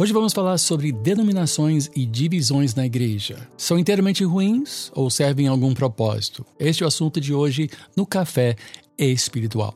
Hoje vamos falar sobre denominações e divisões na igreja. São inteiramente ruins ou servem a algum propósito? Este é o assunto de hoje no Café Espiritual.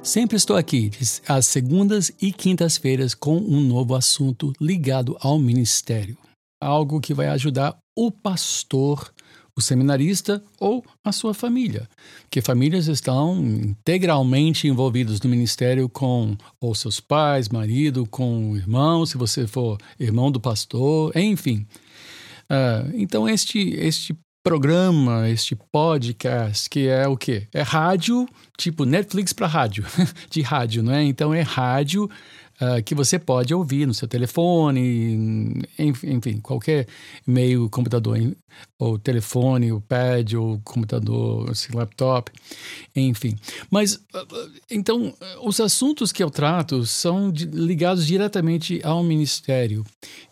Sempre estou aqui às segundas e quintas-feiras com um novo assunto ligado ao ministério. Algo que vai ajudar o pastor o seminarista ou a sua família, que famílias estão integralmente envolvidas no ministério com ou seus pais, marido, com o irmão, se você for irmão do pastor, enfim. Uh, então este este programa, este podcast, que é o quê? É rádio, tipo Netflix para rádio, de rádio, não é? Então é rádio uh, que você pode ouvir no seu telefone, enfim, qualquer meio, computador, ou telefone, o pad, ou computador, laptop, enfim. Mas, uh, então, os assuntos que eu trato são ligados diretamente ao ministério.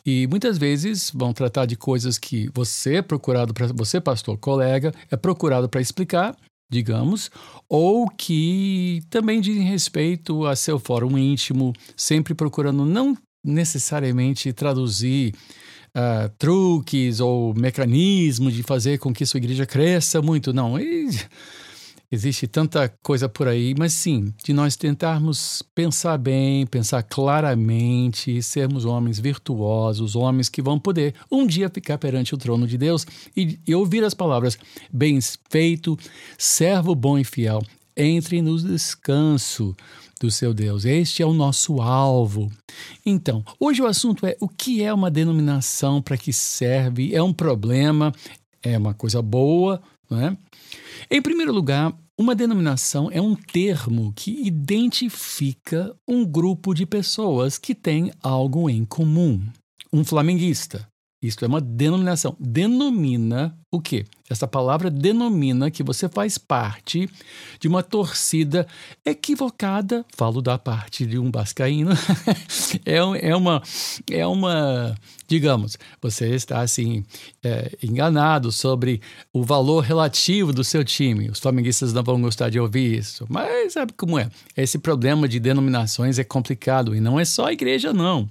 E muitas vezes vão tratar de coisas que você é procurado para você, pastor, colega, é procurado para explicar digamos, ou que também dizem respeito a seu fórum íntimo, sempre procurando não necessariamente traduzir uh, truques ou mecanismos de fazer com que sua igreja cresça muito, não. E Existe tanta coisa por aí, mas sim, de nós tentarmos pensar bem, pensar claramente, sermos homens virtuosos, homens que vão poder um dia ficar perante o trono de Deus e, e ouvir as palavras: bem feito, servo bom e fiel, entre no descanso do seu Deus. Este é o nosso alvo. Então, hoje o assunto é o que é uma denominação, para que serve, é um problema, é uma coisa boa, não é? Em primeiro lugar, uma denominação é um termo que identifica um grupo de pessoas que tem algo em comum. Um flamenguista, isto é uma denominação. Denomina o quê? Essa palavra denomina que você faz parte de uma torcida equivocada. Falo da parte de um bascaíno. é, é, uma, é uma, digamos, você está assim é, enganado sobre o valor relativo do seu time. Os flamenguistas não vão gostar de ouvir isso, mas sabe como é? Esse problema de denominações é complicado e não é só a igreja, não.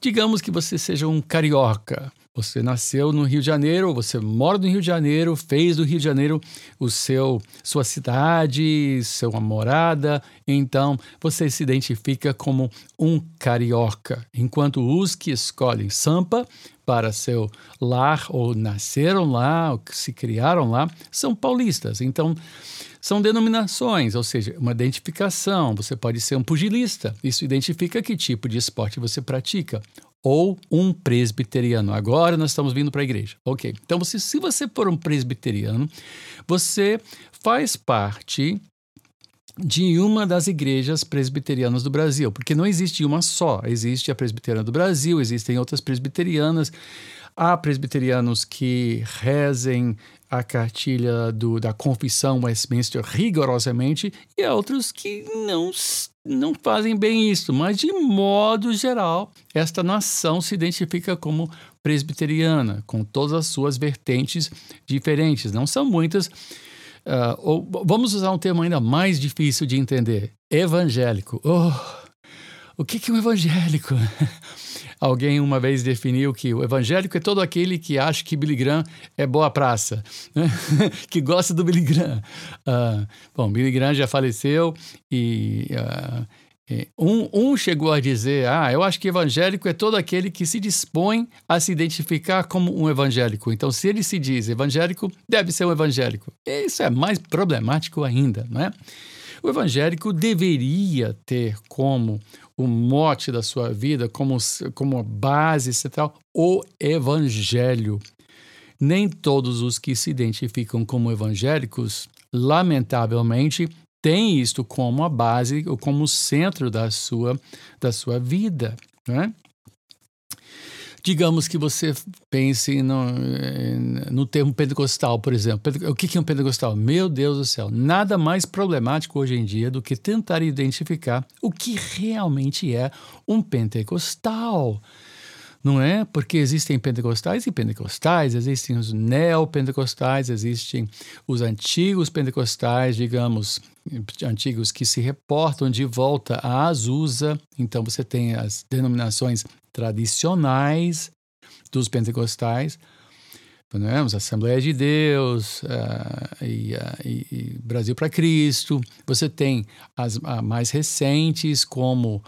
Digamos que você seja um carioca. Você nasceu no Rio de Janeiro, você mora no Rio de Janeiro, fez do Rio de Janeiro o seu sua cidade, sua morada, então você se identifica como um carioca, enquanto os que escolhem Sampa para seu lar ou nasceram lá, ou se criaram lá, são paulistas. Então, são denominações, ou seja, uma identificação. Você pode ser um pugilista, isso identifica que tipo de esporte você pratica. Ou um presbiteriano. Agora nós estamos vindo para a igreja. Ok. Então, você, se você for um presbiteriano, você faz parte de uma das igrejas presbiterianas do Brasil, porque não existe uma só. Existe a presbiteriana do Brasil, existem outras presbiterianas. Há presbiterianos que rezem a cartilha do, da confissão Westminster rigorosamente e há outros que não, não fazem bem isso, mas de modo geral, esta nação se identifica como presbiteriana, com todas as suas vertentes diferentes. Não são muitas. Uh, ou, vamos usar um termo ainda mais difícil de entender: evangélico. Oh, o que, que é um evangélico? Alguém uma vez definiu que o evangélico é todo aquele que acha que Billy Graham é boa praça, né? que gosta do Billy Graham. Uh, bom, Billy Graham já faleceu e uh, um, um, chegou a dizer: Ah, eu acho que evangélico é todo aquele que se dispõe a se identificar como um evangélico. Então, se ele se diz evangélico, deve ser um evangélico. Isso é mais problemático ainda, não é? O evangélico deveria ter como o mote da sua vida, como, como base central, o evangelho. Nem todos os que se identificam como evangélicos, lamentavelmente, têm isto como a base ou como centro da sua, da sua vida. Né? Digamos que você pense no, no termo pentecostal, por exemplo. O que é um pentecostal? Meu Deus do céu, nada mais problemático hoje em dia do que tentar identificar o que realmente é um pentecostal. Não é? Porque existem pentecostais e pentecostais, existem os neopentecostais, existem os antigos pentecostais, digamos, antigos que se reportam de volta à Azusa. Então você tem as denominações tradicionais dos pentecostais, né? as Assembleias de Deus uh, e, uh, e, Brasil para Cristo. Você tem as uh, mais recentes, como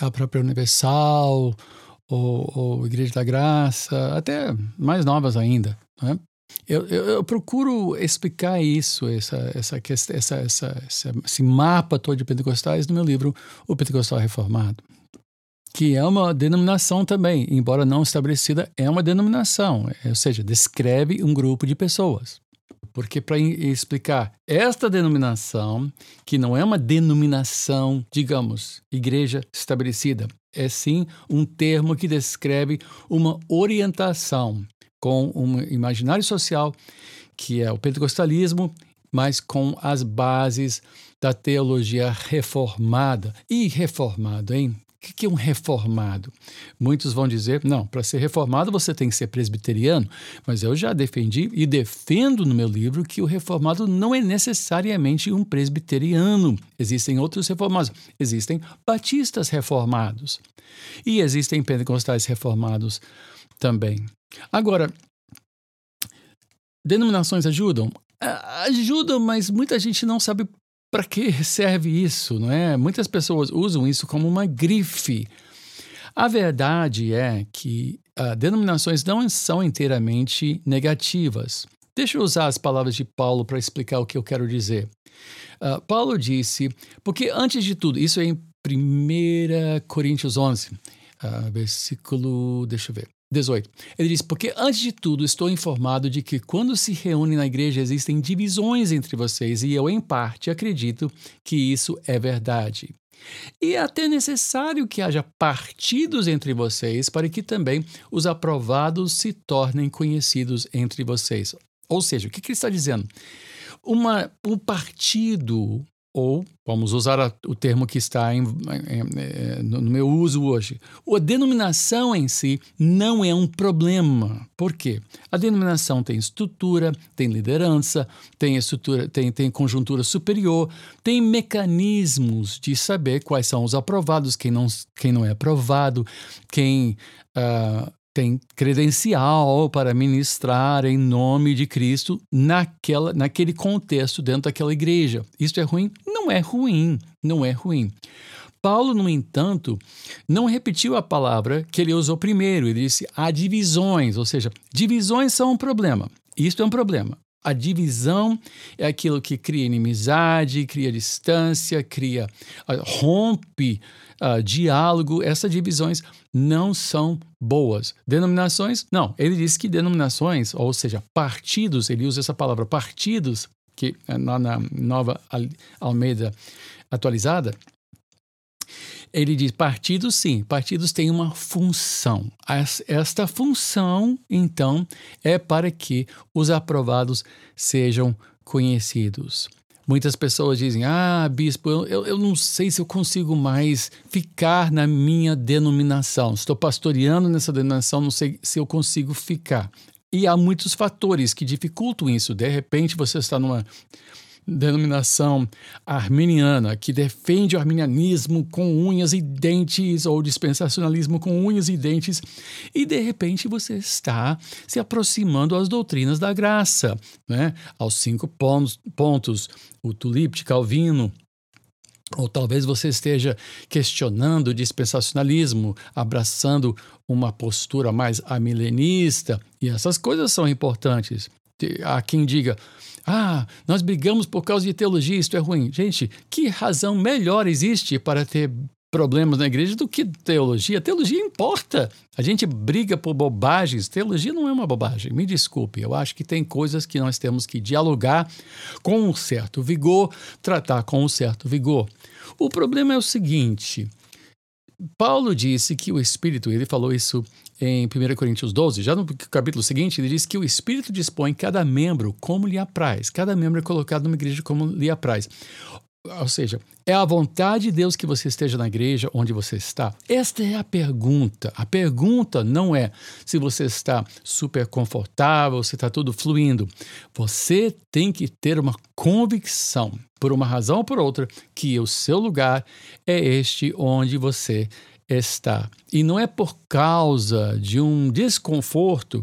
a própria Universal, ou, ou Igreja da Graça, até mais novas ainda. Né? Eu, eu, eu, procuro explicar isso, essa, essa, essa, essa, esse mapa todo de pentecostais no meu livro O Pentecostal Reformado, que é uma denominação também, embora não estabelecida, é uma denominação, ou seja, descreve um grupo de pessoas. Porque para explicar esta denominação, que não é uma denominação, digamos, igreja estabelecida, é sim um termo que descreve uma orientação com um imaginário social que é o pentecostalismo, mas com as bases da teologia reformada. E reformado, hein? O que é um reformado? Muitos vão dizer, não, para ser reformado você tem que ser presbiteriano, mas eu já defendi e defendo no meu livro que o reformado não é necessariamente um presbiteriano. Existem outros reformados, existem batistas reformados e existem pentecostais reformados também. Agora, denominações ajudam? Ajudam, mas muita gente não sabe para que serve isso, não é? Muitas pessoas usam isso como uma grife. A verdade é que uh, denominações não são inteiramente negativas. Deixa eu usar as palavras de Paulo para explicar o que eu quero dizer. Uh, Paulo disse, porque antes de tudo, isso é em 1 Coríntios 11, uh, ah, versículo, deixa eu ver, 18. Ele diz: Porque antes de tudo estou informado de que quando se reúne na igreja existem divisões entre vocês, e eu, em parte, acredito que isso é verdade. E é até necessário que haja partidos entre vocês para que também os aprovados se tornem conhecidos entre vocês. Ou seja, o que, que ele está dizendo? Uma, um partido ou vamos usar a, o termo que está em, em, em, no meu uso hoje. A denominação em si não é um problema. Por quê? A denominação tem estrutura, tem liderança, tem estrutura, tem, tem conjuntura superior, tem mecanismos de saber quais são os aprovados, quem não, quem não é aprovado, quem uh, tem credencial para ministrar em nome de Cristo naquela, naquele contexto dentro daquela igreja. Isso é ruim? Não é ruim, não é ruim. Paulo, no entanto, não repetiu a palavra que ele usou primeiro. Ele disse há divisões, ou seja, divisões são um problema. Isto é um problema. A divisão é aquilo que cria inimizade, cria distância, cria ah, rompe uh, diálogo. Essas divisões não são boas. Denominações, não. Ele diz que denominações, ou seja, partidos, ele usa essa palavra partidos, que na, na nova Almeida atualizada, ele diz: partidos, sim, partidos têm uma função. Esta função, então, é para que os aprovados sejam conhecidos. Muitas pessoas dizem: Ah, bispo, eu, eu não sei se eu consigo mais ficar na minha denominação. Estou pastoreando nessa denominação, não sei se eu consigo ficar. E há muitos fatores que dificultam isso. De repente, você está numa denominação arminiana, que defende o arminianismo com unhas e dentes, ou dispensacionalismo com unhas e dentes, e de repente você está se aproximando às doutrinas da graça, né? aos cinco pontos, pontos o tulipe de Calvino, ou talvez você esteja questionando o dispensacionalismo, abraçando uma postura mais amilenista, e essas coisas são importantes. Há quem diga, ah, nós brigamos por causa de teologia, isto é ruim. Gente, que razão melhor existe para ter problemas na igreja do que teologia? Teologia importa. A gente briga por bobagens. Teologia não é uma bobagem. Me desculpe, eu acho que tem coisas que nós temos que dialogar com um certo vigor, tratar com um certo vigor. O problema é o seguinte: Paulo disse que o Espírito, ele falou isso em 1 Coríntios 12, já no capítulo seguinte, ele diz que o Espírito dispõe cada membro como lhe apraz. Cada membro é colocado numa igreja como lhe apraz. Ou seja, é a vontade de Deus que você esteja na igreja onde você está? Esta é a pergunta. A pergunta não é se você está super confortável, se está tudo fluindo. Você tem que ter uma convicção, por uma razão ou por outra, que o seu lugar é este onde você está. E não é por causa de um desconforto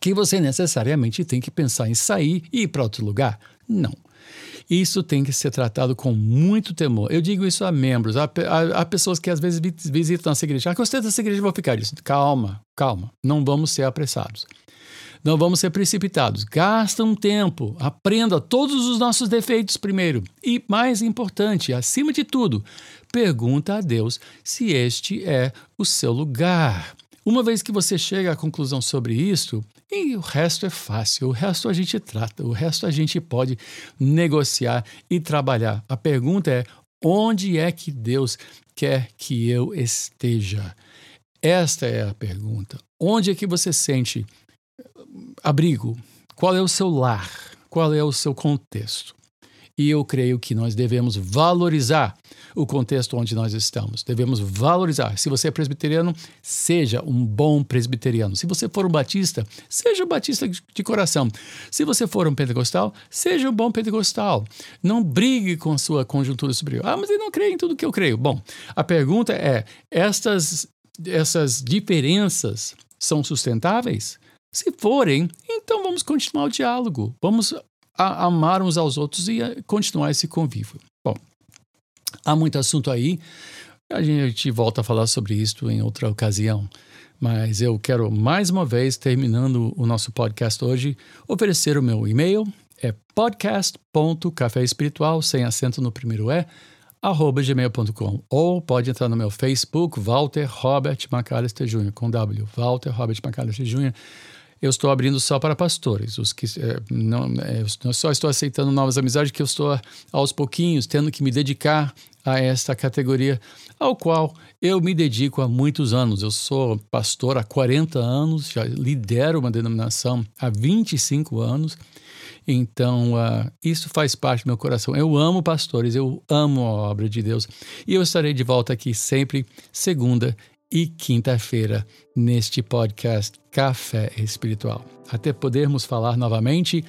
que você necessariamente tem que pensar em sair e ir para outro lugar. Não. Isso tem que ser tratado com muito temor. Eu digo isso a membros, há, há, há pessoas que às vezes visitam essa igreja. Ah, gostei dessa igreja, vou ficar. Isso. Calma, calma. Não vamos ser apressados. Não vamos ser precipitados. Gasta um tempo, aprenda todos os nossos defeitos primeiro. E, mais importante, acima de tudo, pergunta a Deus se este é o seu lugar. Uma vez que você chega à conclusão sobre isso, e o resto é fácil, o resto a gente trata, o resto a gente pode negociar e trabalhar. A pergunta é: onde é que Deus quer que eu esteja? Esta é a pergunta. Onde é que você sente abrigo? Qual é o seu lar? Qual é o seu contexto? E eu creio que nós devemos valorizar o contexto onde nós estamos. Devemos valorizar. Se você é presbiteriano, seja um bom presbiteriano. Se você for um batista, seja um batista de coração. Se você for um pentecostal, seja um bom pentecostal. Não brigue com sua conjuntura superior. Ah, mas eu não creio em tudo que eu creio. Bom, a pergunta é: estas, essas diferenças são sustentáveis? Se forem, então vamos continuar o diálogo. Vamos a amar uns aos outros e continuar esse convívio. Bom, há muito assunto aí. A gente volta a falar sobre isso em outra ocasião. Mas eu quero mais uma vez, terminando o nosso podcast hoje, oferecer o meu e-mail. É podcast.caféespiritual, sem acento no primeiro E, arroba gmail.com. Ou pode entrar no meu Facebook, Walter Robert McAllister Jr., com W, Walter Robert McAllister Jr., eu estou abrindo só para pastores. Os que é, não, é, eu só estou aceitando novas amizades que eu estou aos pouquinhos tendo que me dedicar a esta categoria ao qual eu me dedico há muitos anos. Eu sou pastor há 40 anos, já lidero uma denominação há 25 anos. Então, uh, isso faz parte do meu coração. Eu amo pastores, eu amo a obra de Deus. E eu estarei de volta aqui sempre, segunda e quinta-feira neste podcast Café Espiritual. Até podermos falar novamente,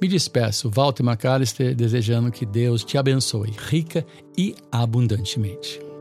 me despeço, Walter McAllister, desejando que Deus te abençoe rica e abundantemente.